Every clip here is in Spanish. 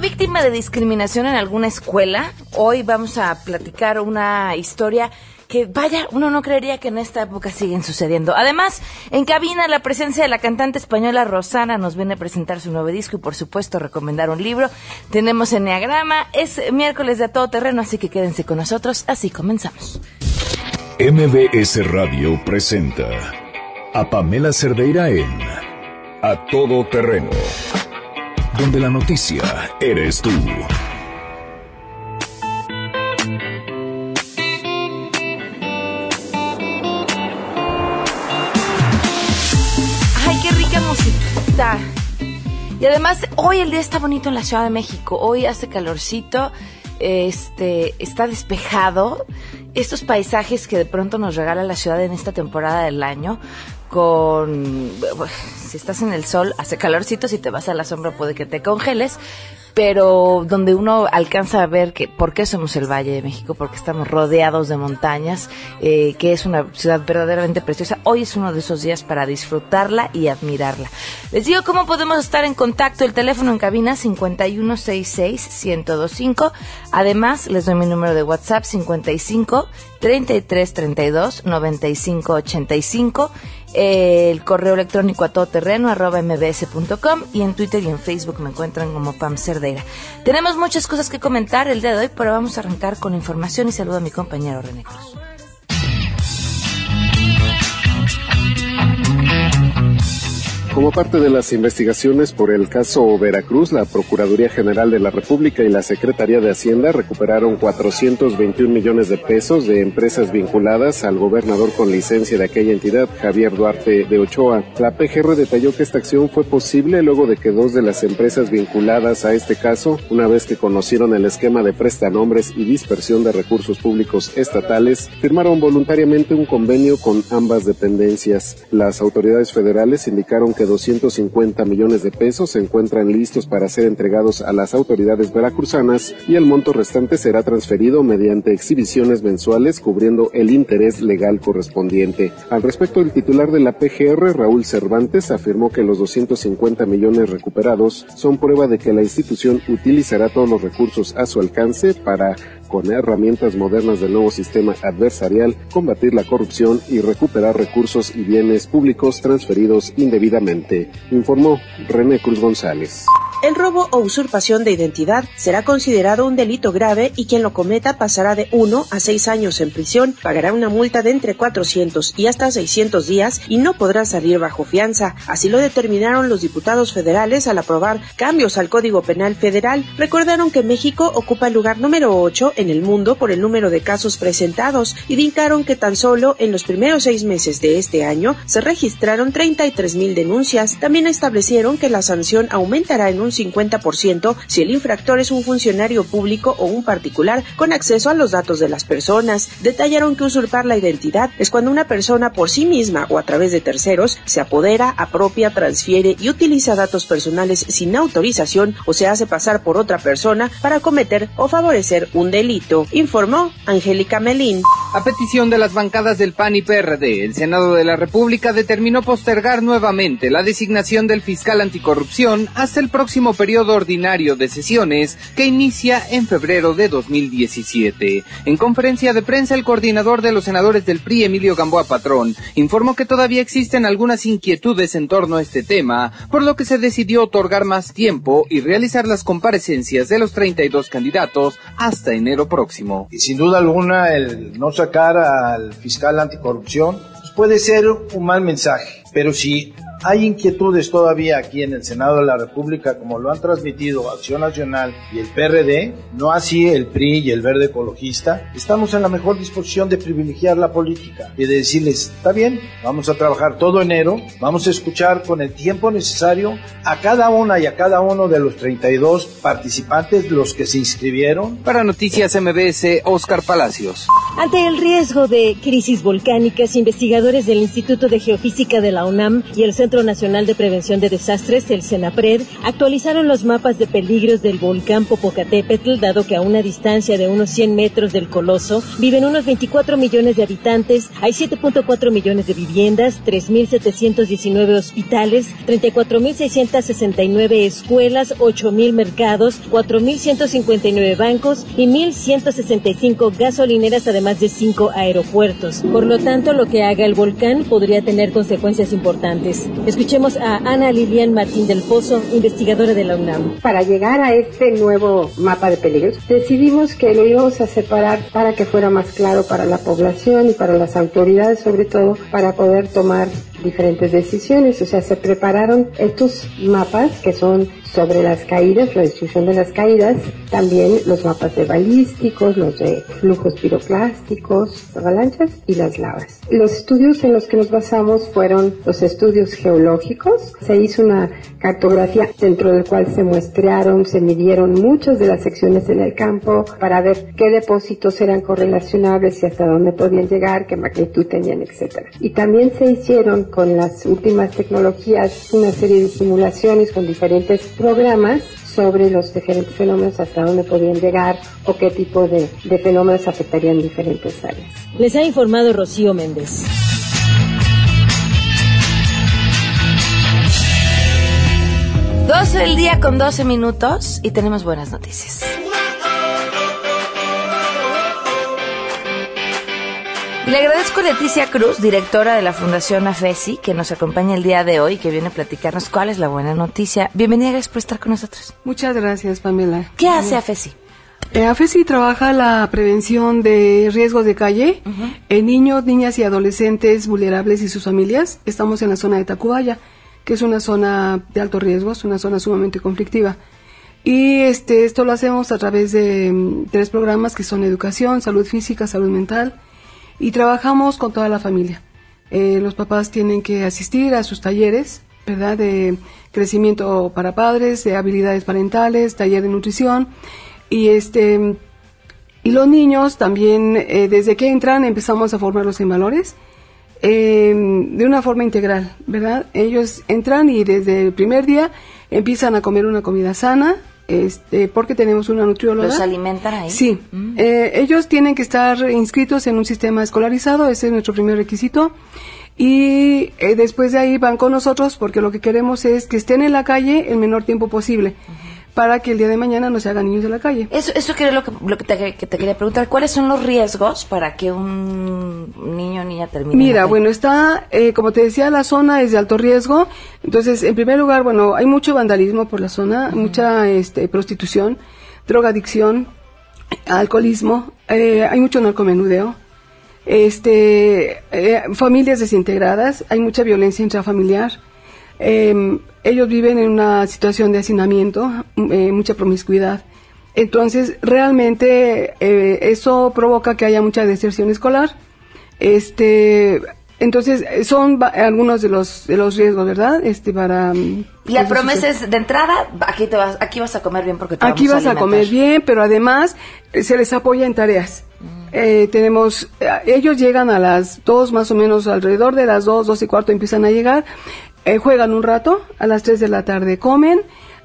víctima de discriminación en alguna escuela? Hoy vamos a platicar una historia que vaya, uno no creería que en esta época siguen sucediendo. Además, en cabina la presencia de la cantante española Rosana nos viene a presentar su nuevo disco y por supuesto recomendar un libro. Tenemos Enneagrama, es miércoles de todo terreno, así que quédense con nosotros, así comenzamos. MBS Radio presenta a Pamela Cerdeira en A Todo Terreno, donde la noticia eres tú. Ay, qué rica musiquita. Y además, hoy el día está bonito en la Ciudad de México. Hoy hace calorcito, este, está despejado. Estos paisajes que de pronto nos regala la ciudad en esta temporada del año, con, si estás en el sol, hace calorcito, si te vas a la sombra puede que te congeles, pero donde uno alcanza a ver que por qué somos el Valle de México, porque estamos rodeados de montañas, eh, que es una ciudad verdaderamente preciosa. Hoy es uno de esos días para disfrutarla y admirarla. Les digo cómo podemos estar en contacto. El teléfono en cabina 5166-1025. Además, les doy mi número de WhatsApp 55 3332 9585 el correo electrónico a todoterreno arroba mbs.com y en Twitter y en Facebook me encuentran como Pam Cerdeira. Tenemos muchas cosas que comentar el día de hoy, pero vamos a arrancar con información y saludo a mi compañero René Cruz. Como parte de las investigaciones por el caso Veracruz, la Procuraduría General de la República y la Secretaría de Hacienda recuperaron 421 millones de pesos de empresas vinculadas al gobernador con licencia de aquella entidad, Javier Duarte de Ochoa. La PGR detalló que esta acción fue posible luego de que dos de las empresas vinculadas a este caso, una vez que conocieron el esquema de prestanombres y dispersión de recursos públicos estatales, firmaron voluntariamente un convenio con ambas dependencias. Las autoridades federales indicaron que 250 millones de pesos se encuentran listos para ser entregados a las autoridades veracruzanas y el monto restante será transferido mediante exhibiciones mensuales cubriendo el interés legal correspondiente. Al respecto, el titular de la PGR, Raúl Cervantes, afirmó que los 250 millones recuperados son prueba de que la institución utilizará todos los recursos a su alcance para con herramientas modernas del nuevo sistema adversarial, combatir la corrupción y recuperar recursos y bienes públicos transferidos indebidamente, informó René Cruz González. El robo o usurpación de identidad será considerado un delito grave y quien lo cometa pasará de 1 a 6 años en prisión, pagará una multa de entre 400 y hasta 600 días y no podrá salir bajo fianza. Así lo determinaron los diputados federales al aprobar cambios al Código Penal Federal. Recordaron que México ocupa el lugar número 8 en el mundo por el número de casos presentados y indicaron que tan solo en los primeros seis meses de este año se registraron 33 mil denuncias. También establecieron que la sanción aumentará en un 50% si el infractor es un funcionario público o un particular con acceso a los datos de las personas. Detallaron que usurpar la identidad es cuando una persona por sí misma o a través de terceros se apodera, apropia, transfiere y utiliza datos personales sin autorización o se hace pasar por otra persona para cometer o favorecer un delito, informó Angélica Melín. A petición de las bancadas del PAN y PRD, el Senado de la República determinó postergar nuevamente la designación del fiscal anticorrupción hasta el próximo periodo ordinario de sesiones que inicia en febrero de 2017. En conferencia de prensa, el coordinador de los senadores del PRI, Emilio Gamboa Patrón, informó que todavía existen algunas inquietudes en torno a este tema, por lo que se decidió otorgar más tiempo y realizar las comparecencias de los 32 candidatos hasta enero próximo. Y sin duda alguna, el no sacar al fiscal anticorrupción pues puede ser un mal mensaje, pero si hay inquietudes todavía aquí en el Senado de la República, como lo han transmitido Acción Nacional y el PRD, no así el PRI y el Verde Ecologista. Estamos en la mejor disposición de privilegiar la política y de decirles, está bien, vamos a trabajar todo enero, vamos a escuchar con el tiempo necesario a cada una y a cada uno de los 32 participantes, los que se inscribieron. Para Noticias MBS, Oscar Palacios. Ante el riesgo de crisis volcánicas, investigadores del Instituto de Geofísica de la UNAM y el Centro Centro Nacional de Prevención de Desastres, el CENAPRED, actualizaron los mapas de peligros del volcán Popocatépetl, dado que a una distancia de unos 100 metros del coloso viven unos 24 millones de habitantes, hay 7.4 millones de viviendas, 3.719 hospitales, 34.669 escuelas, 8.000 mercados, 4.159 bancos y 1.165 gasolineras, además de 5 aeropuertos. Por lo tanto, lo que haga el volcán podría tener consecuencias importantes. Escuchemos a Ana Lilian Martín del Pozo, investigadora de la UNAM. Para llegar a este nuevo mapa de peligros, decidimos que lo íbamos a separar para que fuera más claro para la población y para las autoridades, sobre todo, para poder tomar diferentes decisiones. O sea, se prepararon estos mapas que son sobre las caídas, la destrucción de las caídas, también los mapas de balísticos, los de flujos piroclásticos, avalanchas y las lavas. Los estudios en los que nos basamos fueron los estudios geológicos. Se hizo una cartografía dentro del cual se muestrearon, se midieron muchas de las secciones en el campo para ver qué depósitos eran correlacionables y hasta dónde podían llegar, qué magnitud tenían, etc. Y también se hicieron con las últimas tecnologías una serie de simulaciones con diferentes programas sobre los diferentes fenómenos, hasta dónde podían llegar o qué tipo de, de fenómenos afectarían diferentes áreas. Les ha informado Rocío Méndez. Doce del día con 12 minutos y tenemos buenas noticias. Y le agradezco a Leticia Cruz, directora de la Fundación AFESI, que nos acompaña el día de hoy, que viene a platicarnos cuál es la buena noticia. Bienvenida, gracias por estar con nosotros. Muchas gracias, Pamela. ¿Qué hace AFESI? Eh, AFESI trabaja la prevención de riesgos de calle en niños, niñas y adolescentes vulnerables y sus familias. Estamos en la zona de Tacubaya, que es una zona de alto riesgo, es una zona sumamente conflictiva. Y este, esto lo hacemos a través de mm, tres programas que son educación, salud física, salud mental y trabajamos con toda la familia. Eh, los papás tienen que asistir a sus talleres, ¿verdad? De crecimiento para padres, de habilidades parentales, taller de nutrición y este y los niños también eh, desde que entran empezamos a formarlos en valores eh, de una forma integral, ¿verdad? Ellos entran y desde el primer día empiezan a comer una comida sana, este, porque tenemos una nutrióloga. ¿Los alimentan ahí? Sí. Mm. Eh, ellos tienen que estar inscritos en un sistema escolarizado, ese es nuestro primer requisito. Y eh, después de ahí van con nosotros porque lo que queremos es que estén en la calle el menor tiempo posible. Para que el día de mañana no se hagan niños de la calle. Eso, eso que era lo que, lo que, te, que te quería preguntar. ¿Cuáles son los riesgos para que un niño o niña termine? Mira, bueno, está, eh, como te decía, la zona es de alto riesgo. Entonces, en primer lugar, bueno, hay mucho vandalismo por la zona, mucha este, prostitución, drogadicción, alcoholismo, eh, hay mucho narcomenudeo, este, eh, familias desintegradas, hay mucha violencia intrafamiliar. Eh, ellos viven en una situación de hacinamiento, eh, mucha promiscuidad. Entonces, realmente eh, eso provoca que haya mucha deserción escolar. Este, entonces, son algunos de los de los riesgos, ¿verdad? Este para mm, la eso promesa es de entrada, aquí te vas, aquí vas a comer bien porque te Aquí vamos vas a comer bien, pero además eh, se les apoya en tareas. Eh, tenemos, ellos llegan a las dos más o menos, alrededor de las dos, dos y cuarto empiezan a llegar, eh, juegan un rato, a las tres de la tarde comen,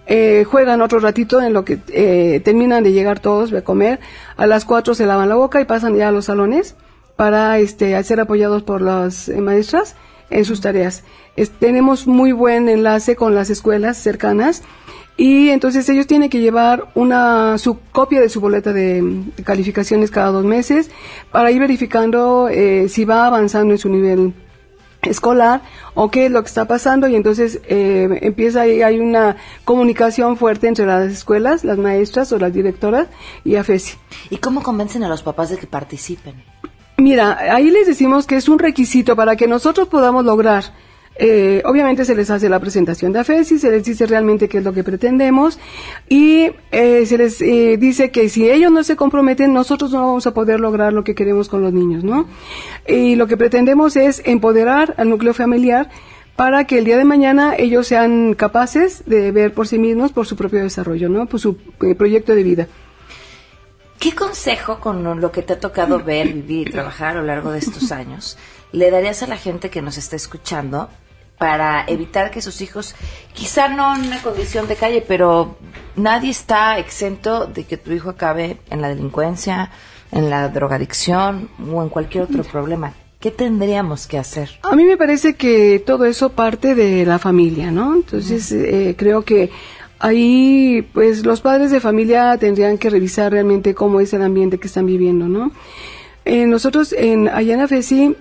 eh, juegan otro ratito en lo que eh, terminan de llegar todos a comer, a las cuatro se lavan la boca y pasan ya a los salones para este, ser apoyados por las eh, maestras en sus tareas. Es- tenemos muy buen enlace con las escuelas cercanas y entonces ellos tienen que llevar una su copia de su boleta de, de calificaciones cada dos meses para ir verificando eh, si va avanzando en su nivel escolar o qué es lo que está pasando y entonces eh, empieza ahí hay una comunicación fuerte entre las escuelas, las maestras o las directoras y AFESI. ¿Y cómo convencen a los papás de que participen? Mira, ahí les decimos que es un requisito para que nosotros podamos lograr. Eh, obviamente se les hace la presentación de AFESI, se les dice realmente qué es lo que pretendemos y eh, se les eh, dice que si ellos no se comprometen, nosotros no vamos a poder lograr lo que queremos con los niños, ¿no? Y lo que pretendemos es empoderar al núcleo familiar para que el día de mañana ellos sean capaces de ver por sí mismos, por su propio desarrollo, ¿no? Por su eh, proyecto de vida. ¿Qué consejo con lo que te ha tocado ver, vivir y trabajar a lo largo de estos años le darías a la gente que nos está escuchando para evitar que sus hijos, quizá no en una condición de calle, pero nadie está exento de que tu hijo acabe en la delincuencia, en la drogadicción o en cualquier otro problema. ¿Qué tendríamos que hacer? A mí me parece que todo eso parte de la familia, ¿no? Entonces, eh, creo que ahí, pues, los padres de familia tendrían que revisar realmente cómo es el ambiente que están viviendo, ¿no? Eh, nosotros en Ayana Fesi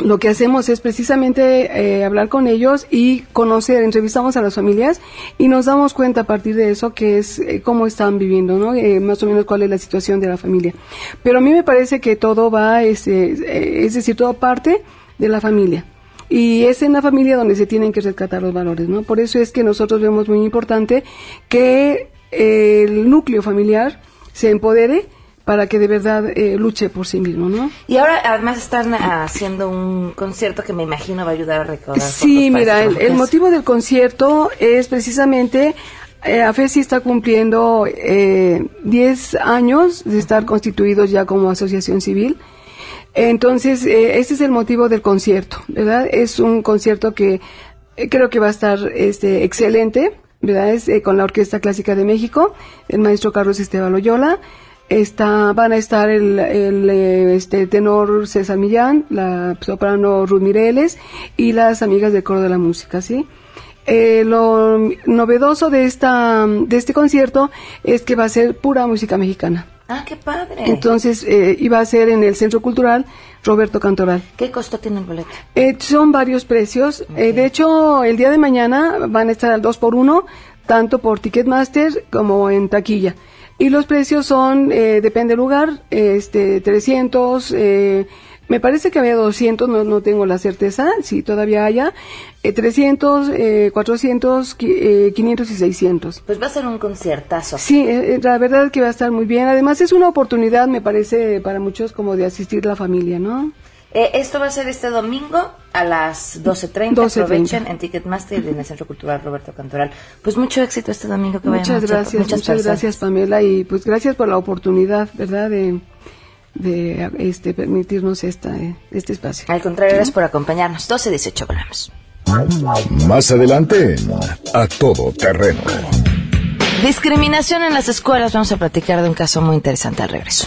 lo que hacemos es precisamente eh, hablar con ellos y conocer, entrevistamos a las familias y nos damos cuenta a partir de eso que es eh, cómo están viviendo, ¿no? Eh, más o menos cuál es la situación de la familia. Pero a mí me parece que todo va, este, es decir, todo parte de la familia. Y es en la familia donde se tienen que rescatar los valores, ¿no? Por eso es que nosotros vemos muy importante que el núcleo familiar se empodere para que de verdad eh, luche por sí mismo, ¿no? Y ahora además están haciendo un concierto que me imagino va a ayudar a recaudar. Sí, mira, el, motivo del concierto es precisamente eh, AFESI está cumpliendo eh, 10 años de estar constituidos ya como asociación civil. Entonces, eh, ese es el motivo del concierto, ¿verdad? Es un concierto que eh, creo que va a estar este, excelente, ¿verdad? Es con la Orquesta Clásica de México, el maestro Carlos Esteban Loyola Está, van a estar el, el eh, este, tenor César Millán, la soprano Ruth Mireles y las amigas del coro de la música, ¿sí? Eh, lo novedoso de esta de este concierto es que va a ser pura música mexicana. Ah, qué padre. Entonces, eh, iba a ser en el Centro Cultural Roberto Cantoral. ¿Qué costo tiene el boleto? Eh, son varios precios. Eh, de hecho, el día de mañana van a estar al 2 por 1 tanto por Ticketmaster como en taquilla. Y los precios son, eh, depende del lugar, este, 300, eh, me parece que había 200, no, no tengo la certeza, si todavía haya, eh, 300, eh, 400, eh, 500 y 600. Pues va a ser un conciertazo. Sí, eh, la verdad es que va a estar muy bien. Además es una oportunidad, me parece, para muchos como de asistir la familia, ¿no? Eh, esto va a ser este domingo a las 12.30. 12 Aprovechen en Ticketmaster y en el Centro Cultural Roberto Cantoral. Pues mucho éxito este domingo que Muchas gracias, muchas, muchas gracias Pamela y pues gracias por la oportunidad, ¿verdad? De, de este, permitirnos esta, este espacio. Al contrario, gracias por acompañarnos. 12.18, volvemos. Más adelante A Todo Terreno. Discriminación en las escuelas. Vamos a platicar de un caso muy interesante al regreso.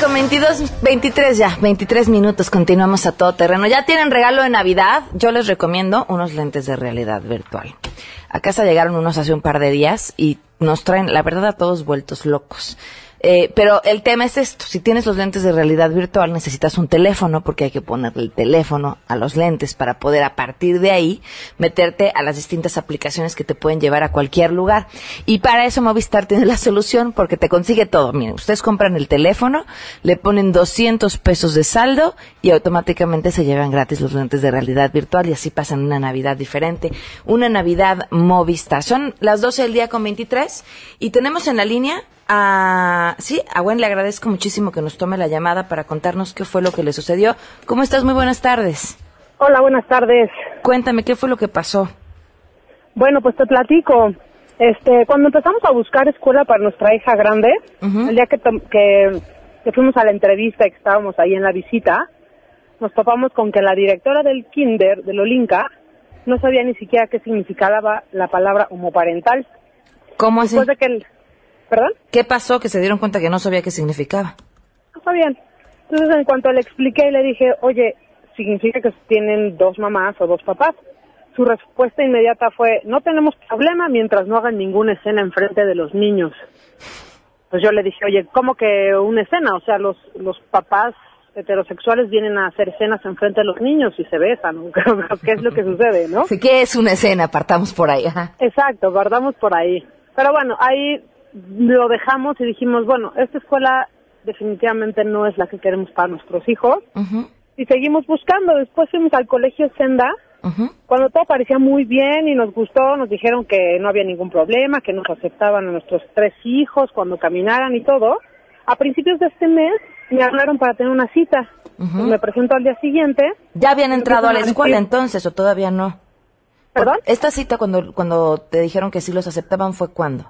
con 22, 23 ya, 23 minutos, continuamos a todo terreno. Ya tienen regalo de Navidad, yo les recomiendo unos lentes de realidad virtual. A casa llegaron unos hace un par de días y nos traen, la verdad, a todos vueltos locos. Eh, pero el tema es esto, si tienes los lentes de realidad virtual necesitas un teléfono porque hay que ponerle el teléfono a los lentes para poder a partir de ahí meterte a las distintas aplicaciones que te pueden llevar a cualquier lugar. Y para eso Movistar tiene la solución porque te consigue todo. Miren, ustedes compran el teléfono, le ponen 200 pesos de saldo y automáticamente se llevan gratis los lentes de realidad virtual y así pasan una Navidad diferente. Una Navidad Movistar. Son las 12 del día con 23 y tenemos en la línea a, sí, a Gwen le agradezco muchísimo que nos tome la llamada para contarnos qué fue lo que le sucedió. ¿Cómo estás? Muy buenas tardes. Hola, buenas tardes. Cuéntame, ¿qué fue lo que pasó? Bueno, pues te platico. Este, cuando empezamos a buscar escuela para nuestra hija grande, el día que, que, que, fuimos a la entrevista y que estábamos ahí en la visita, nos topamos con que la directora del kinder, de Lolinka, no sabía ni siquiera qué significaba la palabra homoparental. ¿Cómo así? Después de que el, ¿Perdón? ¿Qué pasó que se dieron cuenta que no sabía qué significaba? No sabían. Entonces, en cuanto le expliqué, le dije, oye, ¿significa que tienen dos mamás o dos papás? Su respuesta inmediata fue, no tenemos problema mientras no hagan ninguna escena enfrente de los niños. Pues yo le dije, oye, ¿cómo que una escena? O sea, los, los papás heterosexuales vienen a hacer escenas enfrente de los niños y se besan. ¿Qué es lo que sucede, no? Sí, ¿qué es una escena? Partamos por ahí. Ajá. Exacto, partamos por ahí. Pero bueno, ahí lo dejamos y dijimos, bueno, esta escuela definitivamente no es la que queremos para nuestros hijos. Uh -huh. y seguimos buscando. Después fuimos al colegio Senda, cuando todo parecía muy bien y nos gustó, nos dijeron que no había ningún problema, que nos aceptaban a nuestros tres hijos cuando caminaran y todo. A principios de este mes me hablaron para tener una cita. Me presento al día siguiente. ¿Ya habían entrado a la escuela entonces o todavía no? ¿Perdón? Esta cita cuando, cuando te dijeron que sí los aceptaban fue cuándo?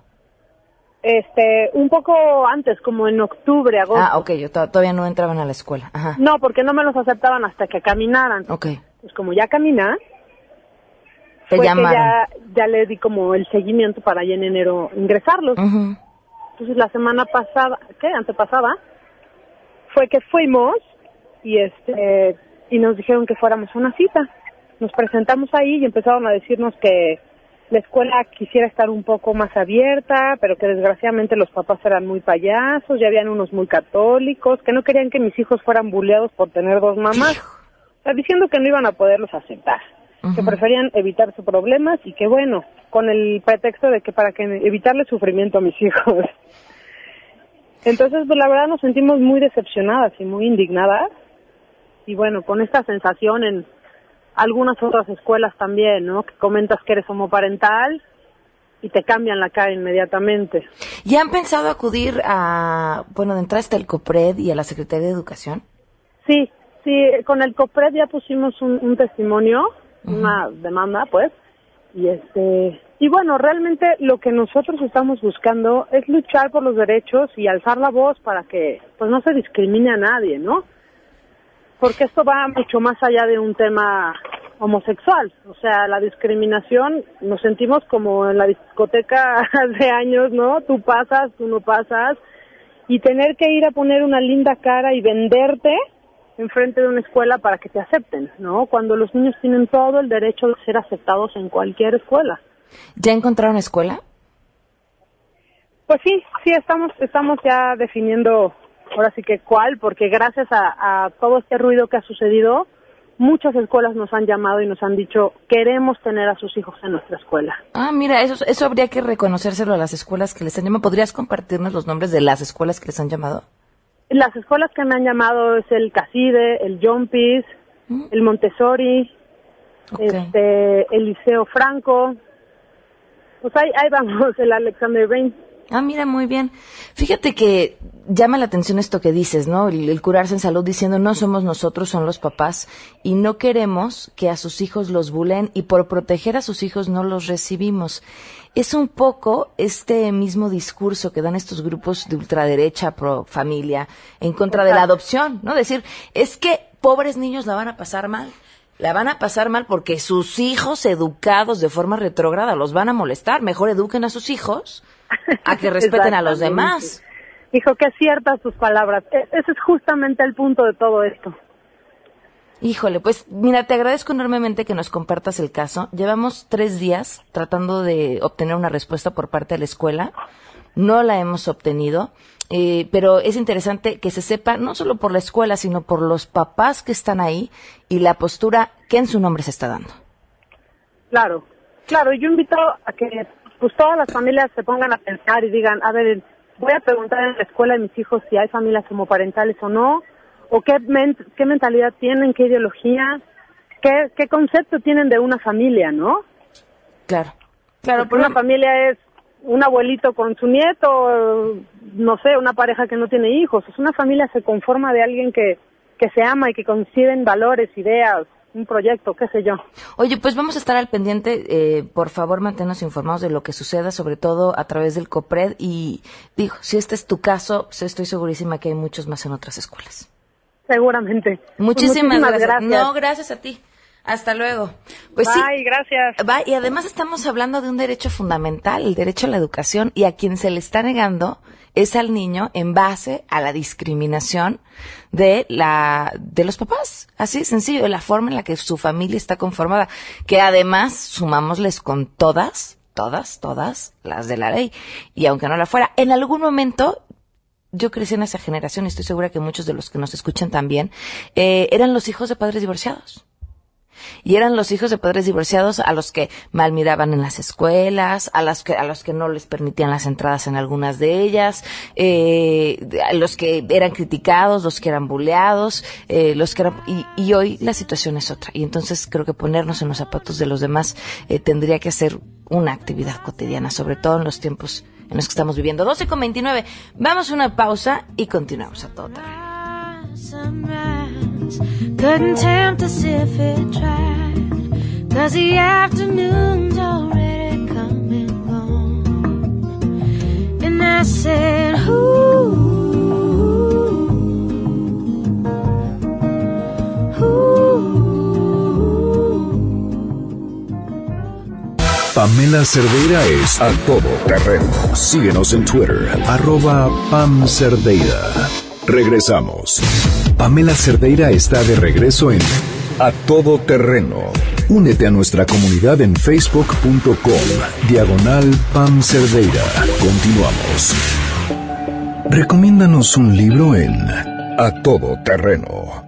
Este, un poco antes, como en octubre, agosto. Ah, ok, yo todavía no entraban a la escuela. Ajá. No, porque no me los aceptaban hasta que caminaran. Ok. Pues como ya camina, te fue llamaron. que ya, ya le di como el seguimiento para ya en enero ingresarlos. Entonces la semana pasada, ¿qué? Antepasada, fue que fuimos y este y nos dijeron que fuéramos a una cita. Nos presentamos ahí y empezaron a decirnos que la escuela quisiera estar un poco más abierta, pero que desgraciadamente los papás eran muy payasos, ya habían unos muy católicos, que no querían que mis hijos fueran bulleados por tener dos mamás. O sea, diciendo que no iban a poderlos aceptar, que preferían evitarse problemas y que bueno, con el pretexto de que para que evitarle sufrimiento a mis hijos. Entonces, pues la verdad nos sentimos muy decepcionadas y muy indignadas. Y bueno, con esta sensación en algunas otras escuelas también, ¿no? Que comentas que eres homoparental y te cambian la cara inmediatamente. ¿Ya han pensado acudir a, bueno, de entrada está el COPRED y a la Secretaría de Educación? Sí, sí, con el COPRED ya pusimos un, un testimonio, una demanda, pues, y este, y bueno, realmente lo que nosotros estamos buscando es luchar por los derechos y alzar la voz para que, pues, no se discrimine a nadie, ¿no? Porque esto va mucho más allá de un tema homosexual, o sea, la discriminación, nos sentimos como en la discoteca hace años, ¿no? Tú pasas, tú no pasas, y tener que ir a poner una linda cara y venderte enfrente de una escuela para que te acepten, ¿no? Cuando los niños tienen todo el derecho de ser aceptados en cualquier escuela. ¿Ya encontraron escuela? Pues sí, sí, estamos, estamos ya definiendo ahora sí que cuál, porque gracias a, a todo este ruido que ha sucedido, muchas escuelas nos han llamado y nos han dicho, queremos tener a sus hijos en nuestra escuela. Ah, mira, eso, eso habría que reconocérselo a las escuelas que les han llamado. ¿Podrías compartirnos los nombres de las escuelas que les han llamado? Las escuelas que me han llamado es el Caside, el John Peace, el Montessori, este, el Liceo Franco. Pues ahí, ahí vamos, el Alexander Bain. Ah, mira, muy bien. Fíjate que llama la atención esto que dices, ¿no? El, el, curarse en salud diciendo no somos nosotros, son los papás y no queremos que a sus hijos los bulen y por proteger a sus hijos no los recibimos. Es un poco este mismo discurso que dan estos grupos de ultraderecha pro familia en contra de la adopción, ¿no? Decir, es que pobres niños la van a pasar mal la van a pasar mal porque sus hijos educados de forma retrógrada los van a molestar. Mejor eduquen a sus hijos a que respeten a los demás. Hijo, qué ciertas tus palabras. E ese es justamente el punto de todo esto. Híjole, pues mira, te agradezco enormemente que nos compartas el caso. Llevamos tres días tratando de obtener una respuesta por parte de la escuela. No la hemos obtenido. Eh, pero es interesante que se sepa no solo por la escuela, sino por los papás que están ahí y la postura que en su nombre se está dando. Claro, claro, yo invito a que pues todas las familias se pongan a pensar y digan, a ver, voy a preguntar en la escuela de mis hijos si hay familias homoparentales o no, o qué, men qué mentalidad tienen, qué ideología, qué, qué concepto tienen de una familia, ¿no? Claro, claro. Porque una familia es un abuelito con su nieto, no sé, una pareja que no tiene hijos. Es una familia se conforma de alguien que, que se ama y que coinciden valores, ideas, un proyecto, qué sé yo. Oye, pues vamos a estar al pendiente. Eh, por favor, manténnos informados de lo que suceda, sobre todo a través del COPRED. Y digo, si este es tu caso, pues estoy segurísima que hay muchos más en otras escuelas. Seguramente. Muchísimas, pues gracias. gracias. No, gracias a ti. Hasta luego. Pues Bye, sí. gracias. Va, y además estamos hablando de un derecho fundamental, el derecho a la educación, y a quien se le está negando es al niño en base a la discriminación de la de los papás, así sencillo, de la forma en la que su familia está conformada, que además sumámosles con todas, todas, todas las de la ley, y aunque no la fuera, en algún momento yo crecí en esa generación y estoy segura que muchos de los que nos escuchan también eh, eran los hijos de padres divorciados Y eran los hijos de padres divorciados a los que mal miraban en las escuelas, a, las que, a los que no les permitían las entradas en algunas de ellas, eh, a los que eran criticados, los que eran buleados, eh, los que eran, y, y, hoy la situación es otra. Y entonces creo que ponernos en los zapatos de los demás eh, tendría que ser una actividad cotidiana, sobre todo en los tiempos en los que estamos viviendo. 12 con 29. Vamos a una pausa y continuamos a todo terreno. Couldn't tempt us if it tried. Cause the afternoon's already come and gone. And I said, Ooh. Pamela Cerdeira es a todo terreno. Síguenos en Twitter, arroba Pam Cerdeira. Regresamos. Pamela Cerdeira está de regreso en A Todo Terreno. Únete a nuestra comunidad en facebook.com, diagonal Pam Cerdeira. Continuamos. Recomiéndanos un libro en A Todo Terreno.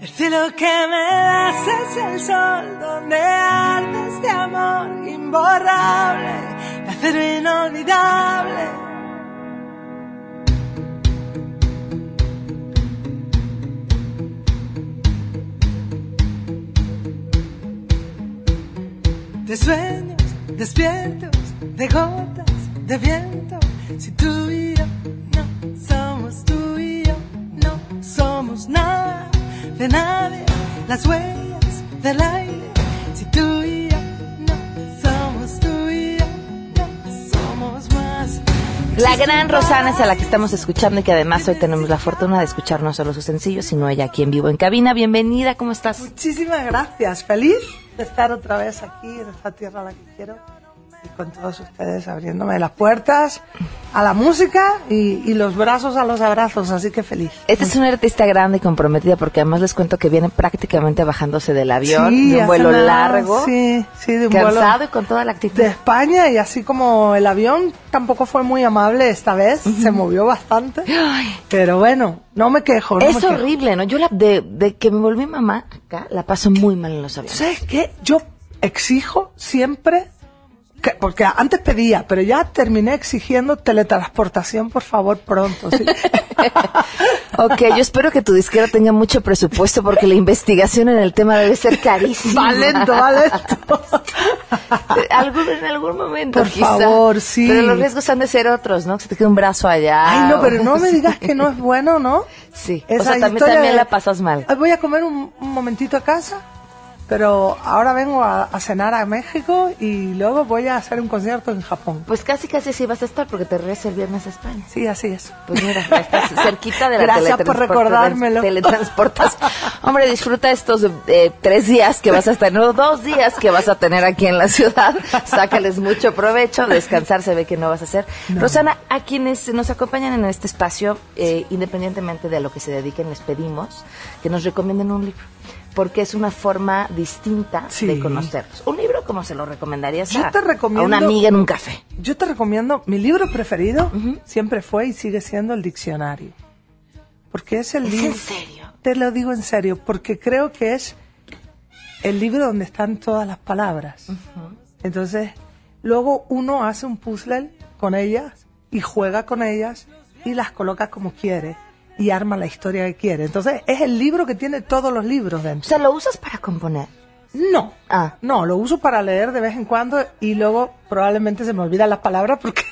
El cielo que me das es el sol donde arde este amor imborrable, acero inolvidable de sueños despiertos, de gotas de viento. Si tú y yo no somos tú y yo, no somos nada de nadie, las huellas del aire. Si tú y yo no somos tú y yo, no somos más. La gran Rosana es a la que estamos escuchando y que además hoy tenemos la fortuna de escuchar no solo sus sencillos, sino ella aquí en vivo en cabina. Bienvenida, ¿cómo estás? Muchísimas gracias, feliz de estar otra vez aquí en esta tierra a la que quiero y con todos ustedes abriéndome las puertas a la música y, los brazos a los abrazos, así que feliz. Esta es una artista grande y comprometida porque además les cuento que viene prácticamente bajándose del avión de un vuelo largo, sí, sí, de un cansado y con toda la actitud de España y así como el avión tampoco fue muy amable esta vez, se movió bastante, pero bueno, no me quejo. No es horrible, ¿no? Yo la, de, de que me volví mamá acá la paso muy mal en los aviones. ¿Sabes qué? Yo exijo siempre porque antes pedía, pero ya terminé exigiendo teletransportación, por favor, pronto. ok, yo espero que tu disquera tenga mucho presupuesto porque la investigación en el tema debe ser carísima. Va lento, va lento. en algún momento, Por favor, sí. Pero los riesgos han de ser otros, ¿no? Que se te quede un brazo allá. Ay, no, pero no me digas que no es bueno, ¿no? Sí, o sea, también, la pasas mal. Voy a comer un momentito a casa pero ahora vengo a, cenar a México y luego voy a hacer un concierto en Japón. Pues casi casi sí vas a estar porque te regresas el viernes a España. Sí, así es. Pues mira, estás cerquita de la Gracias por recordármelo. Teletransportas. Hombre, disfruta estos eh, tres días que vas a estar, no, dos días que vas a tener aquí en la ciudad. Sácales mucho provecho, descansar se ve que no vas a hacer. Rosana, a quienes nos acompañan en este espacio, eh, independientemente de a lo que se dediquen, les pedimos que nos recomienden un libro porque es una forma distinta de conocerlos. Un libro como se lo recomendarías a, una amiga en un café. Yo te recomiendo, mi libro preferido siempre fue y sigue siendo el diccionario. Porque es el libro... en serio? Te lo digo en serio, porque creo que es el libro donde están todas las palabras. Entonces, luego uno hace un puzzle con ellas y juega con ellas y las coloca como quiere y arma la historia que quiere. Entonces, es el libro que tiene todos los libros dentro. O sea, ¿lo usas para componer? No. Ah. No, lo uso para leer de vez en cuando y luego probablemente se me olvidan las palabras porque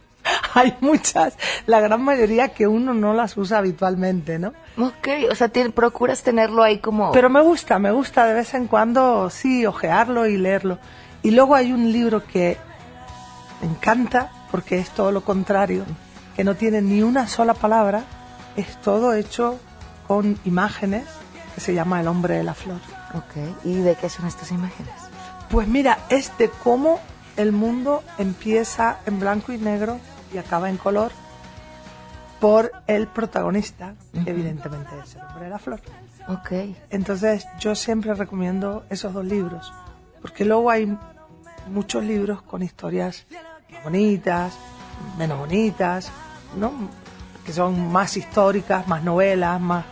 hay muchas, la gran mayoría que uno no las usa habitualmente, ¿no? Ok, o sea, procuras tenerlo ahí como... Pero me gusta, me gusta de vez en cuando, sí, ojearlo y leerlo. Y luego hay un libro que me encanta porque es todo lo contrario, que no tiene ni una sola palabra, es todo hecho con imágenes que se llama El hombre de la flor. Ok, ¿y de qué son estas imágenes? Pues mira, es de cómo el mundo empieza en blanco y negro y acaba en color por el protagonista, evidentemente es el hombre de la flor. Ok. Entonces yo siempre recomiendo esos dos libros, porque luego hay muchos libros con historias bonitas, menos bonitas, ¿no? Que son más históricas, más novelas, más...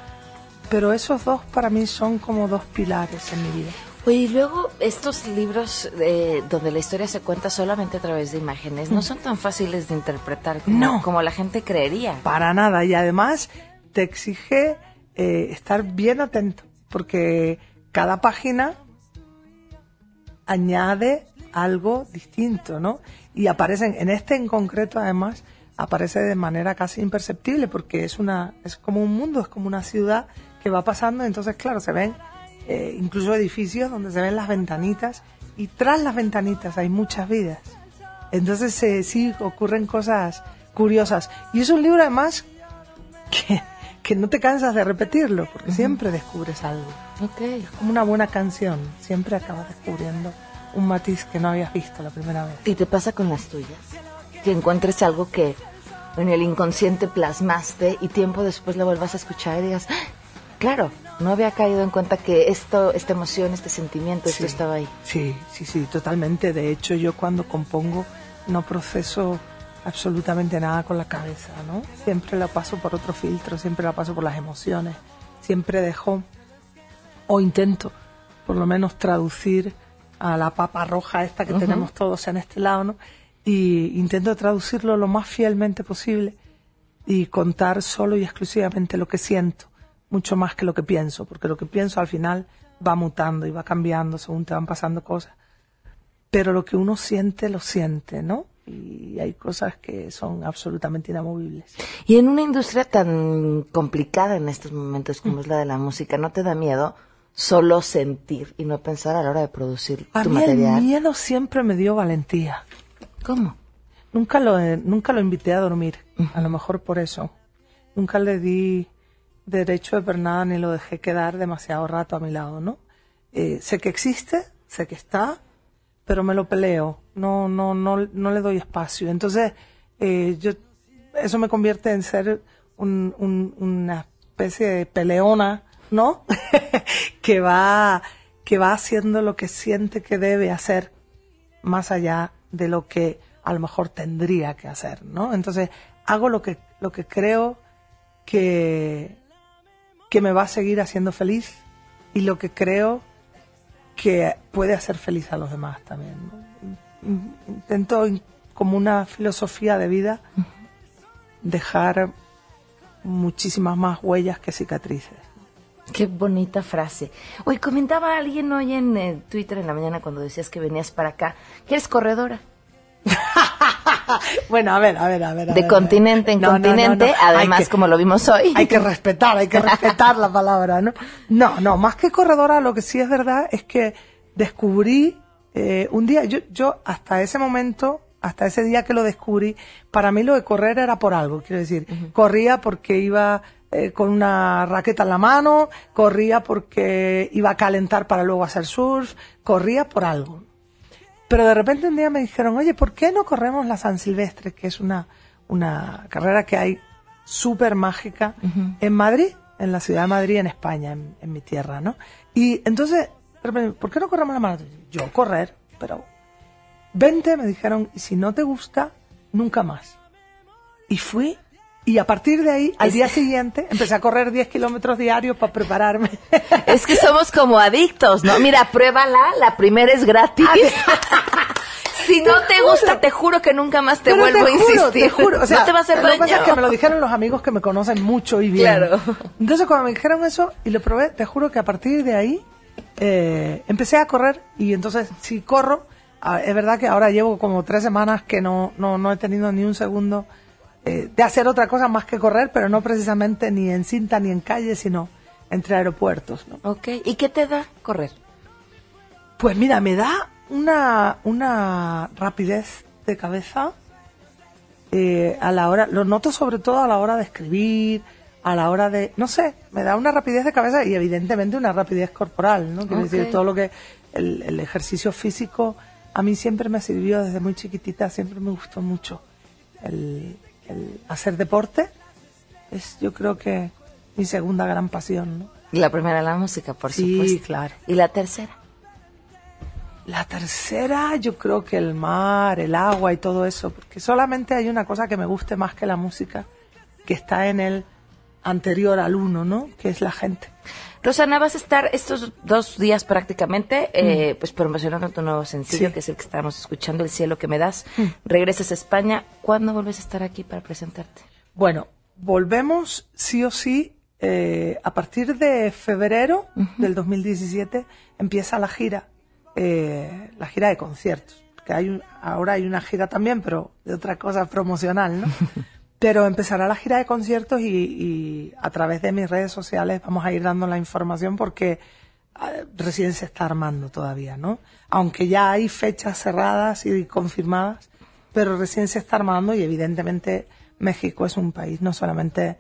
Pero esos dos para mí son como dos pilares en mi vida. Y luego estos libros eh, donde la historia se cuenta solamente a través de imágenes no son tan fáciles de interpretar como, No. como la gente creería. Para nada. Y además te exige eh, estar bien atento, porque cada página añade algo distinto, ¿no? Y aparecen, en este en concreto además, aparece de manera casi imperceptible, porque es una, es como un mundo, es como una ciudad que va pasando, entonces claro, se ven eh, incluso edificios donde se ven las ventanitas, y tras las ventanitas hay muchas vidas. Entonces eh, sí ocurren cosas curiosas. Y es un libro además que, que no te cansas de repetirlo, porque siempre descubres algo. Ok. Como una buena canción, siempre acabas descubriendo un matiz que no habías visto la primera vez. ¿Y te pasa con las tuyas? Que encuentres algo que en el inconsciente plasmaste y tiempo después lo vuelvas a escuchar y digas, "Ah, claro, no había caído en cuenta que esto, esta emoción, este sentimiento, esto Sí. estaba ahí. Sí, sí, sí, totalmente. De hecho, yo cuando compongo no proceso absolutamente nada con la cabeza, ¿no? Siempre la paso por otro filtro, siempre la paso por las emociones, siempre dejo o intento por lo menos traducir a la papa roja esta que tenemos todos en este lado, ¿no? Y intento traducirlo lo más fielmente posible y contar solo y exclusivamente lo que siento, mucho más que lo que pienso, porque lo que pienso al final va mutando y va cambiando según te van pasando cosas. Pero lo que uno siente, lo siente, ¿no? Y hay cosas que son absolutamente inamovibles. Y en una industria tan complicada en estos momentos como es la de la música, ¿no te da miedo solo sentir y no pensar a la hora de producir A tu mí material? el miedo siempre me dio valentía. ¿Cómo? Nunca lo, nunca lo invité a dormir, a lo mejor por eso. Nunca le di derecho de pernada ni lo dejé quedar demasiado rato a mi lado, ¿no? Eh, sé que existe, sé que está, pero me lo peleo, no, no, no, no le doy espacio. Entonces, eh, yo, eso me convierte en ser un- un- una especie de peleona, ¿no? que va, que va haciendo lo que siente que debe hacer más allá de lo que a lo mejor tendría que hacer, ¿no? Entonces, hago lo que, lo que creo que, que me va a seguir haciendo feliz y lo que creo que puede hacer feliz a los demás también. Intento, in- como una filosofía de vida, dejar muchísimas más huellas que cicatrices. Qué bonita frase. Oye, comentaba alguien hoy en eh, Twitter en la mañana cuando decías que venías para acá, que eres corredora. Bueno, a ver, a ver, a ver. a De ver, continente en No, no, no, continente, no. Además, que- como lo vimos hoy. Hay que respetar, hay que respetar la palabra, ¿no? No, no, más que corredora, lo que sí es verdad es que descubrí eh, un día, yo, yo hasta ese momento, hasta ese día que lo descubrí, para mí lo de correr era por algo, quiero decir, corría porque iba eh, con una raqueta en la mano, corría porque iba a calentar para luego hacer surf, corría por algo. Pero de repente un día me dijeron, oye, ¿por qué no corremos la San Silvestre, que es una, una carrera que hay súper mágica en Madrid, en la ciudad de Madrid, en España, en, en mi tierra, ¿no? Y entonces, de repente, ¿por qué no corremos la maratón? Yo correr, pero vente, me dijeron, y si no te gusta, nunca más. Y fui, y a partir de ahí, al Es- día siguiente, empecé a correr 10 kilómetros diarios para prepararme. Es que somos como adictos, ¿no? Mira, pruébala, la primera es gratis. si no te gusta, te juro que nunca más te Pero vuelvo a juro, insistir. Te juro, o sea, no te va a hacer lo que daño. pasa es que me lo dijeron los amigos que me conocen mucho y bien. Claro. Entonces cuando me dijeron eso y lo probé, te juro que a partir de ahí eh, empecé a correr y entonces si corro, ah, es verdad que ahora llevo como tres semanas que no, no, no he tenido ni un segundo eh, de hacer otra cosa más que correr, pero no precisamente ni en cinta ni en calle, sino entre aeropuertos. ¿no? Ok, ¿y qué te da correr? Pues mira, me da una, una rapidez de cabeza eh, a la hora, lo noto sobre todo a la hora de escribir, a la hora de, no sé, me da una rapidez de cabeza y evidentemente una rapidez corporal, ¿no? Quiero decir, todo lo que, el, el ejercicio físico a mí siempre me sirvió desde muy chiquitita, siempre me gustó mucho el, el hacer deporte, es yo creo que mi segunda gran pasión, ¿no? Y la primera, la música, por Sí, supuesto. claro. ¿Y la tercera? La tercera, yo creo que el mar, el agua y todo eso, porque solamente hay una cosa que me guste más que la música, que está en el anterior al uno, ¿no? Que es la gente. Rosana, vas a estar estos dos días prácticamente, eh, pues promocionando tu nuevo sencillo, Sí. que es el que estamos escuchando, El cielo que me das. Regresas a España. ¿Cuándo vuelves a estar aquí para presentarte? Bueno, volvemos sí o sí. eh, a partir de febrero del 2017 empieza la gira, eh, la gira de conciertos. Que hay un- ahora hay una gira también, pero de otra cosa promocional, ¿no? pero empezará la gira de conciertos y, y a través de mis redes sociales vamos a ir dando la información porque ah, recién se está armando todavía, ¿no? Aunque ya hay fechas cerradas y confirmadas, pero recién se está armando y evidentemente México es un país no solamente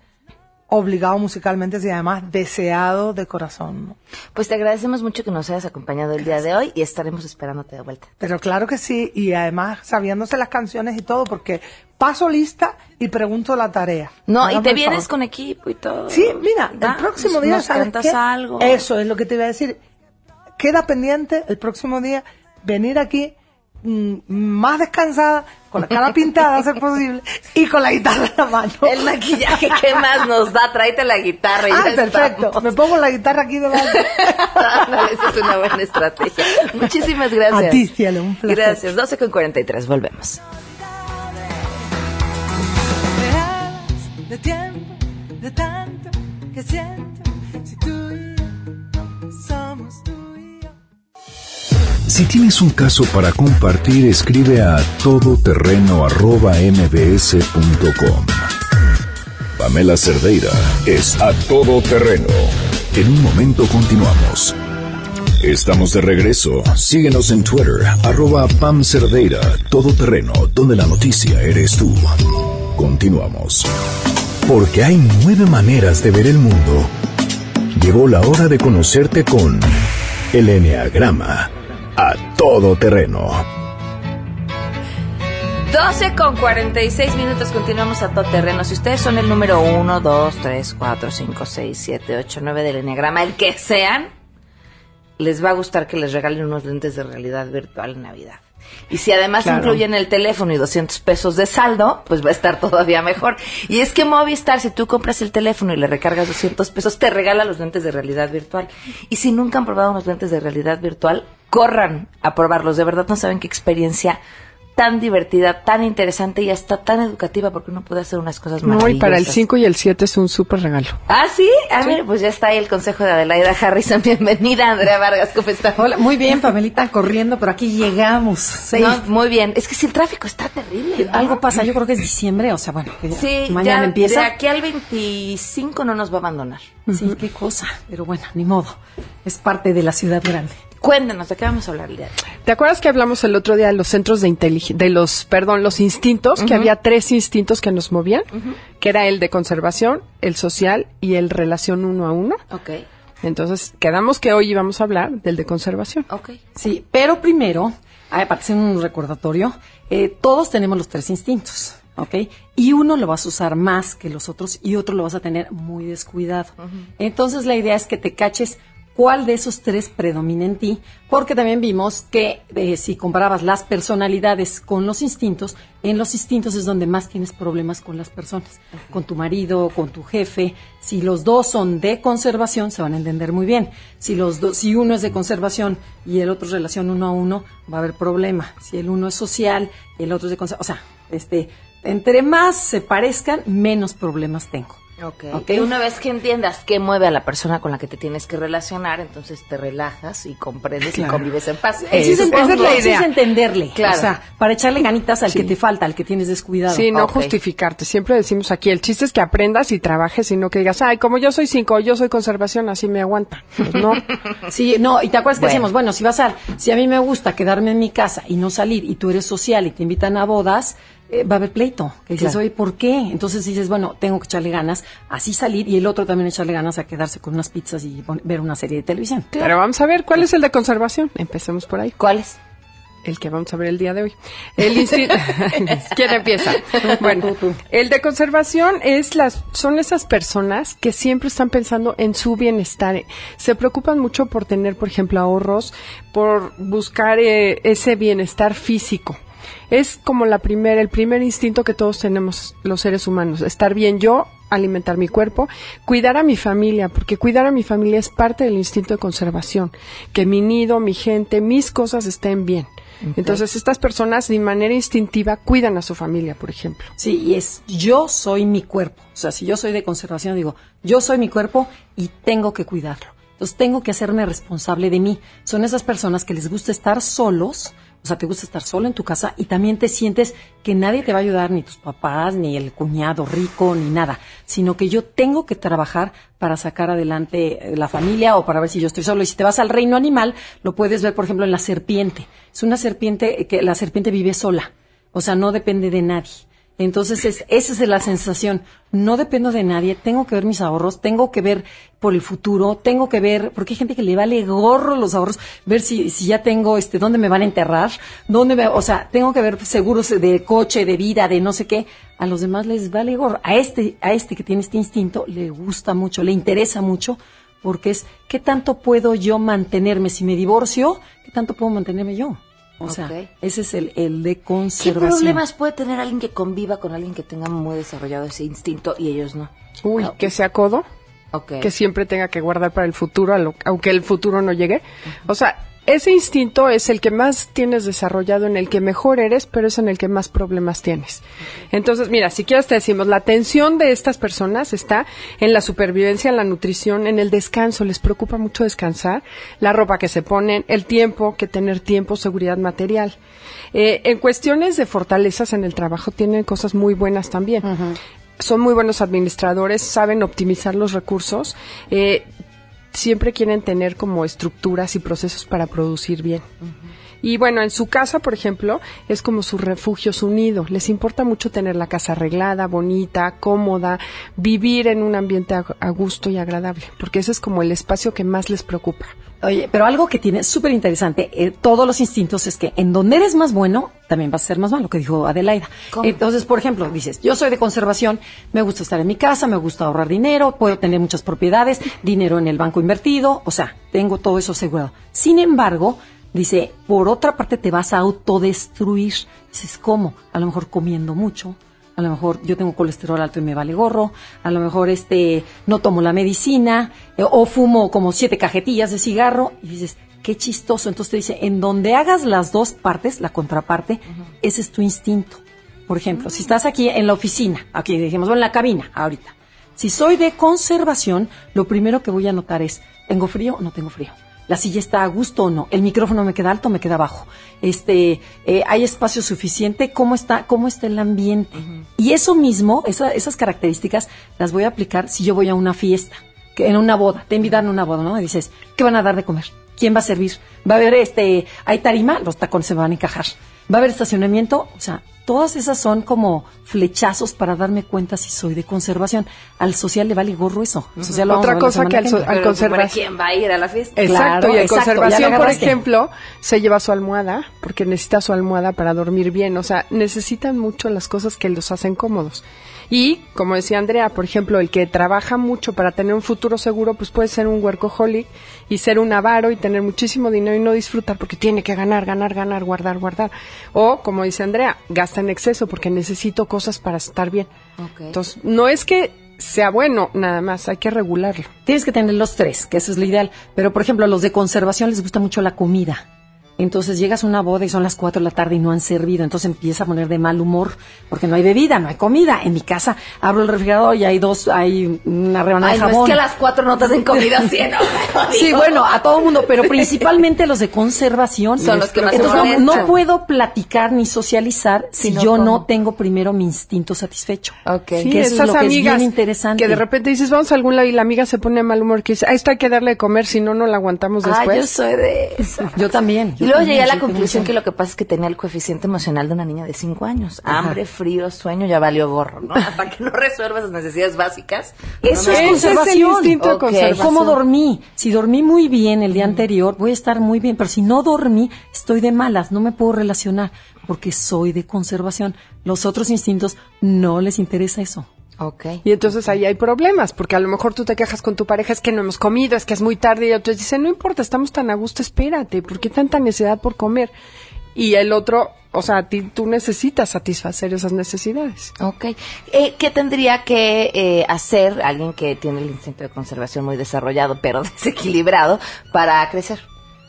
obligado musicalmente, sino además deseado de corazón. ¿no? Pues te agradecemos mucho que nos hayas acompañado el día de hoy y estaremos esperándote de vuelta. Pero claro que sí, y además sabiéndose las canciones y todo, porque paso lista y pregunto la tarea. No, y te vienes con equipo y todo. Sí, mira, el próximo nos- día, nos ¿sabes cantas qué? algo. Eso es lo que te iba a decir. Queda pendiente el próximo día venir aquí más descansada, con la cara pintada, a ser posible, y con la guitarra en la mano. El maquillaje, ¿qué más nos da? Tráete la guitarra y Ah, ya perfecto. estamos. Me pongo la guitarra aquí debajo. Ándale, esa es una buena estrategia. Muchísimas gracias. A ti, cielo, un placer. Gracias. 12 con 43, volvemos. de tiempo, de tanto que siento. Si tienes un caso para compartir, escribe a todoterreno.mbs.com. Pamela Cerdeira es a todo terreno. En un momento continuamos. Estamos de regreso. Síguenos en Twitter, arroba Pam Cerdeira, todo terreno, donde la noticia eres tú. Continuamos. Porque hay nueve maneras de ver el mundo. Llegó la hora de conocerte con el Enneagrama a todo terreno. 12 con 46 minutos, continuamos a todo terreno. Si ustedes son el número 1, 2, 3, 4, 5, 6, 7, 8, 9 del Enneagrama, el que sean, les va a gustar que les regalen unos lentes de realidad virtual en Navidad. Y si además Claro. incluyen el teléfono y 200 pesos de saldo, pues va a estar todavía mejor. Y es que Movistar, si tú compras el teléfono y le recargas 200 pesos, te regala los lentes de realidad virtual. Y si nunca han probado unos lentes de realidad virtual, corran a probarlos. De verdad no saben qué experiencia tan divertida, tan interesante y hasta tan educativa porque uno puede hacer unas cosas No, maravillosas. y para el 5 y el 7 es un súper regalo. ¿Ah, sí? A ver, pues ya está ahí el consejo de Adelaida Harrison. Bienvenida, Andrea Vargas, ¿cómo estás? Hola, muy bien, Pamelita, corriendo, pero aquí llegamos. Sí. No, muy bien. Es que si el tráfico está terrible. ¿no? Algo pasa, yo creo que es diciembre, o sea, bueno, que Sí, mañana ya empieza. de aquí al 25 no nos va a abandonar. Sí, qué cosa, pero bueno, ni modo. Es parte de la ciudad grande. Cuéntanos, ¿de qué vamos a hablar de? ¿Te acuerdas que hablamos el otro día de los centros de inteligencia, de los, perdón, los instintos, que había tres instintos que nos movían, que era el de conservación, el social y el relación uno a uno? Ok, Entonces, quedamos que hoy íbamos a hablar del de conservación. ok. Sí, pero primero, para hacer un recordatorio, eh, todos tenemos los tres instintos, ¿ok? Y uno lo vas a usar más que los otros y otro lo vas a tener muy descuidado. Entonces, la idea es que te caches cuál de esos tres predomina en ti, porque también vimos que eh, si comparabas las personalidades con los instintos, en los instintos es donde más tienes problemas con las personas, con tu marido, con tu jefe. Si los dos son de conservación, se van a entender muy bien. Si los dos, si uno es de conservación y el otro es relación uno a uno, va a haber problema. Si el uno es social y el otro es de conservación, o sea, este, entre más se parezcan, menos problemas tengo. Ok. Ok. Y una vez que entiendas qué mueve a la persona con la que te tienes que relacionar, entonces te relajas y comprendes y convives en paz. Es, esa es la el chiste idea. es entenderle. Claro. O sea, para echarle ganitas al que te falta, al que tienes descuidado. Sí, no justificarte. Siempre decimos aquí, el chiste es que aprendas y trabajes y no que digas, ay, como yo soy cinco, yo soy conservación, así me aguanta. Pues no. Sí, no, y te acuerdas que decíamos, bueno, si vas a, si a mí me gusta quedarme en mi casa y no salir, y tú eres social y te invitan a bodas, eh, va a haber pleito. Que dices, Claro. oye, ¿por qué? Entonces dices, bueno, tengo que echarle ganas, así salir, y el otro también echarle ganas a quedarse con unas pizzas y ver una serie de televisión. Pero vamos a ver, ¿cuál es el de conservación? Empecemos por ahí. ¿Cuál es? El que vamos a ver el día de hoy. El. ¿Quién empieza? Bueno, el de conservación es las, son esas personas que siempre están pensando en su bienestar. Se preocupan mucho por tener, por ejemplo, ahorros, por buscar eh, ese bienestar físico. Es como la primera, el primer instinto que todos tenemos los seres humanos, estar bien yo alimentar mi cuerpo, cuidar a mi familia, porque cuidar a mi familia es parte del instinto de conservación, que mi nido, mi gente, mis cosas estén bien. Entonces, estas personas de manera instintiva cuidan a su familia, por ejemplo. Sí, y es yo soy mi cuerpo. O sea, si yo soy de conservación, digo, yo soy mi cuerpo y tengo que cuidarlo. Entonces, tengo que hacerme responsable de mí. Son esas personas que les gusta estar solos, o sea, te gusta estar solo en tu casa y también te sientes que nadie te va a ayudar, ni tus papás, ni el cuñado rico, ni nada, sino que yo tengo que trabajar para sacar adelante la familia o para ver si yo estoy solo. Y si te vas al reino animal, lo puedes ver, por ejemplo, en la serpiente. Es una serpiente que la serpiente vive sola, o sea, no depende de nadie. Entonces, es, esa es la sensación. No dependo de nadie, tengo que ver mis ahorros, tengo que ver por el futuro, tengo que ver, porque hay gente que le vale gorro los ahorros, ver si, si ya tengo, este, dónde me van a enterrar, dónde me, o sea, tengo que ver seguros de coche, de vida, de no sé qué. A los demás les vale gorro. A este, a este que tiene este instinto le gusta mucho, le interesa mucho, porque es, ¿qué tanto puedo yo mantenerme? Si me divorcio, ¿qué tanto puedo mantenerme yo? O sea, ese es el, el de ¿Qué conservación. problemas puede tener alguien que conviva con alguien que tenga muy desarrollado ese instinto y ellos no? Uy, que sea codo. ok. que siempre tenga que guardar para el futuro, a lo- aunque el futuro no llegue. O sea, ese instinto es el que más tienes desarrollado, en el que mejor eres, pero es en el que más problemas tienes. Entonces, mira, si quieres te decimos, la atención de estas personas está en la supervivencia, en la nutrición, en el descanso. Les preocupa mucho descansar, la ropa que se ponen, el tiempo, que tener tiempo, seguridad material. Eh, en cuestiones de fortalezas en el trabajo tienen cosas muy buenas también son muy buenos administradores, saben optimizar los recursos, eh, siempre quieren tener como estructuras y procesos para producir bien. Y bueno, en su casa, por ejemplo, es como su refugio, su nido. Les importa mucho tener la casa arreglada, bonita, cómoda, vivir en un ambiente a, gusto y agradable, porque ese es como el espacio que más les preocupa. Oye, pero algo que tiene súper interesante, eh, todos los instintos, es que en donde eres más bueno, también vas a ser más malo, que dijo Adelaida. Entonces, por ejemplo, dices, yo soy de conservación, me gusta estar en mi casa, me gusta ahorrar dinero, puedo tener muchas propiedades, dinero en el banco invertido, o sea, tengo todo eso asegurado. Sin embargo, dice, por otra parte te vas a autodestruir. Dices, ¿cómo? A lo mejor comiendo mucho, a lo mejor yo tengo colesterol alto y me vale gorro, a lo mejor este no tomo la medicina eh, o fumo como siete cajetillas de cigarro y dices, qué chistoso. Entonces te dice, en donde hagas las dos partes, la contraparte, ese es tu instinto. Por ejemplo, si estás aquí en la oficina, aquí dijimos, bueno, en la cabina, ahorita. Si soy de conservación, lo primero que voy a notar es, ¿tengo frío o no tengo frío? La silla está a gusto o no, el micrófono me queda alto o me queda bajo, este, eh, hay espacio suficiente, cómo está, cómo está el ambiente. Y eso mismo, esa- esas características las voy a aplicar si yo voy a una fiesta, que en una boda, te invitan a una boda, ¿no? Y dices, ¿qué van a dar de comer? ¿Quién va a servir? ¿Va a haber este, hay tarima? Los tacones se van a encajar. ¿Va a haber estacionamiento? O sea, todas esas son como flechazos para darme cuenta si soy de conservación. Al social le vale gorro eso. Al social Otra cosa que al, so- al conservación. ¿Quién va a ir a la fiesta? Exacto, Claro, y en conservación, por ejemplo, se lleva su almohada porque necesita su almohada para dormir bien. O sea, necesitan mucho las cosas que los hacen cómodos. Y, como decía Andrea, por ejemplo, el que trabaja mucho para tener un futuro seguro, pues puede ser un workaholic y ser un avaro y tener muchísimo dinero y no disfrutar porque tiene que ganar, ganar, ganar, guardar, guardar. O, como dice Andrea, gasta en exceso porque necesito cosas para estar bien. Entonces, no es que sea bueno nada más, hay que regularlo. Tienes que tener los tres, que eso es lo ideal. Pero, por ejemplo, a los de conservación les gusta mucho la comida. Entonces llegas a una boda y son las 4 de la tarde y no han servido. Entonces empieza a poner de mal humor porque no hay bebida, no hay comida. En mi casa abro el refrigerador y hay dos, hay una rebanada Ay, de no jabón. es que a las cuatro no te den comida así, ¿no? Sí, bueno, a todo mundo, pero principalmente los de conservación. Son los que más se Entonces, no, molestan. no puedo platicar ni socializar si, Si no yo no tengo primero mi instinto satisfecho. Sí, Que eso es esas lo que es amigas bien interesante. que de repente dices, vamos a algún lado y la amiga se pone de mal humor, que dice, a esto hay que darle de comer, si no, no la aguantamos Ah, después. yo soy de esa. Yo también. Yo luego llegué a la conclusión que lo que pasa es que tenía el coeficiente emocional de una niña de 5 años. Ajá. Hambre, frío, sueño, ya valió gorro, ¿no? Hasta que no resuelvas las necesidades básicas. Eso no es conservación. instinto de conservación. ¿Cómo dormí? Si dormí muy bien el día anterior, voy a estar muy bien. Pero si no dormí, estoy de malas, no me puedo relacionar porque soy de conservación. Los otros instintos no les interesa eso. Ok. Y entonces ahí hay problemas, porque a lo mejor tú te quejas con tu pareja, es que no hemos comido, es que es muy tarde, y otros dicen, no importa, estamos tan a gusto, espérate, ¿por qué tanta necesidad por comer? Y el otro o sea, ti, tú necesitas satisfacer esas necesidades. Ok. Eh, ¿Qué tendría que eh, hacer alguien que tiene el instinto de conservación muy desarrollado, pero desequilibrado, para crecer?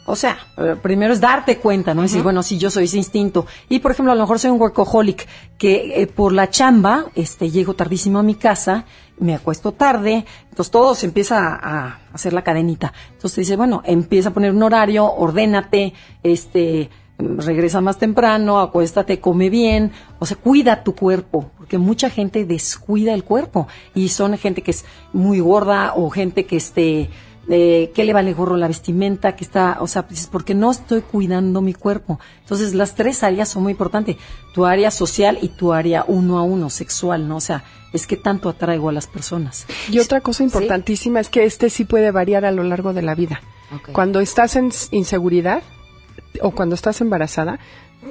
O sea, eh, primero es darte cuenta, ¿no? Decir, bueno, sí, yo soy ese instinto. Y, por ejemplo, a lo mejor soy un workaholic que eh, por la chamba, este, llego tardísimo a mi casa, me acuesto tarde, entonces todo se empieza a, hacer la cadenita. Entonces dice, bueno, empieza a poner un horario, ordénate, este, regresa más temprano, acuéstate, come bien, o sea, cuida tu cuerpo, porque mucha gente descuida el cuerpo y son gente que es muy gorda o gente que esté de qué le vale gorro la vestimenta, que está, o sea, dices, porque no estoy cuidando mi cuerpo. Entonces, las tres áreas son muy importantes. Tu área social y tu área uno a uno, sexual, ¿no? O sea, es que tanto atraigo a las personas. Y otra cosa importantísima es que este sí puede variar a lo largo de la vida. Cuando estás en inseguridad o cuando estás embarazada,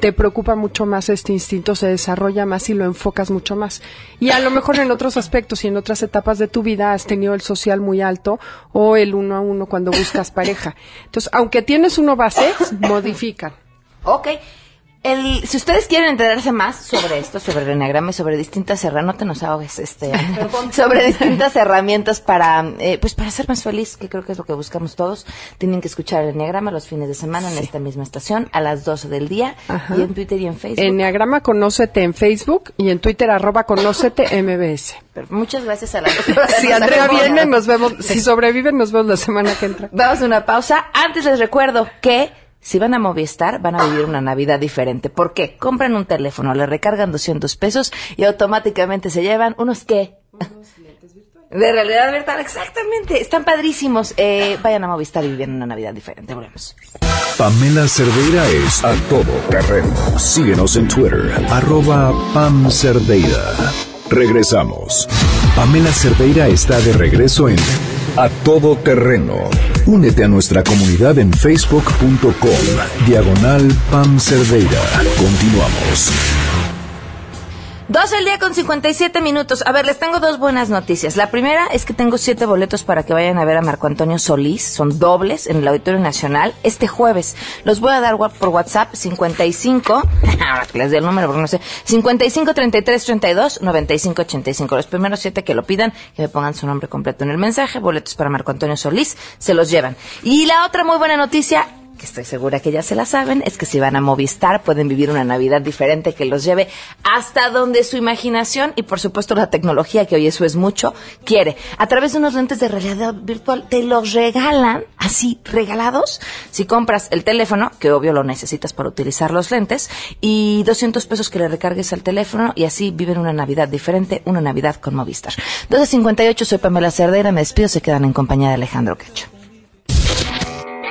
te preocupa mucho más este instinto, se desarrolla más y lo enfocas mucho más. Y a lo mejor en otros aspectos y en otras etapas de tu vida has tenido el social muy alto o el uno a uno cuando buscas pareja. Entonces, aunque tienes uno base, modifican. Ok. El, si ustedes quieren enterarse más sobre esto, sobre el enneagrama y sobre distintas herramientas, no te nos ahogues, este, sobre distintas herramientas para, eh, pues para ser más feliz, que creo que es lo que buscamos todos, tienen que escuchar el enneagrama los fines de semana en esta misma estación a las 12 del día y en Twitter y en Facebook. Enneagrama Conócete en Facebook y en Twitter arroba Conócete MBS. muchas gracias a la Si Andrea viene, nos vemos, si sobreviven, nos vemos la semana que entra. Vamos a una pausa. Antes les recuerdo que si van a Movistar, van a vivir una Navidad diferente. ¿Por qué? Compran un teléfono, le recargan 200 pesos y automáticamente se llevan unos qué? De realidad virtual, exactamente. Están padrísimos. Eh, vayan a Movistar y viven una Navidad diferente. Volvemos. Pamela Cerdeira es a todo terreno. Síguenos en Twitter, arroba Pam Cerdeira. Regresamos. Pamela Cerdeira está de regreso en A Todo Terreno. Únete a nuestra comunidad en facebook.com. Diagonal Pam Cerdeira. Continuamos. Dos el día con 57 minutos. A ver, les tengo dos buenas noticias. La primera es que tengo siete boletos para que vayan a ver a Marco Antonio Solís. Son dobles en el Auditorio Nacional este jueves. Los voy a dar por WhatsApp 55, ahora que les dé el número porque no sé, 55 33 32 95 85. Los primeros siete que lo pidan, que me pongan su nombre completo en el mensaje. Boletos para Marco Antonio Solís, se los llevan. Y la otra muy buena noticia que estoy segura que ya se la saben, es que si van a Movistar pueden vivir una Navidad diferente que los lleve hasta donde su imaginación y por supuesto la tecnología, que hoy eso es mucho, quiere. A través de unos lentes de realidad virtual te los regalan, así regalados, si compras el teléfono, que obvio lo necesitas para utilizar los lentes, y 200 pesos que le recargues al teléfono y así viven una Navidad diferente, una Navidad con Movistar. 12.58, soy Pamela Cerdera, me despido, se quedan en compañía de Alejandro Cacho.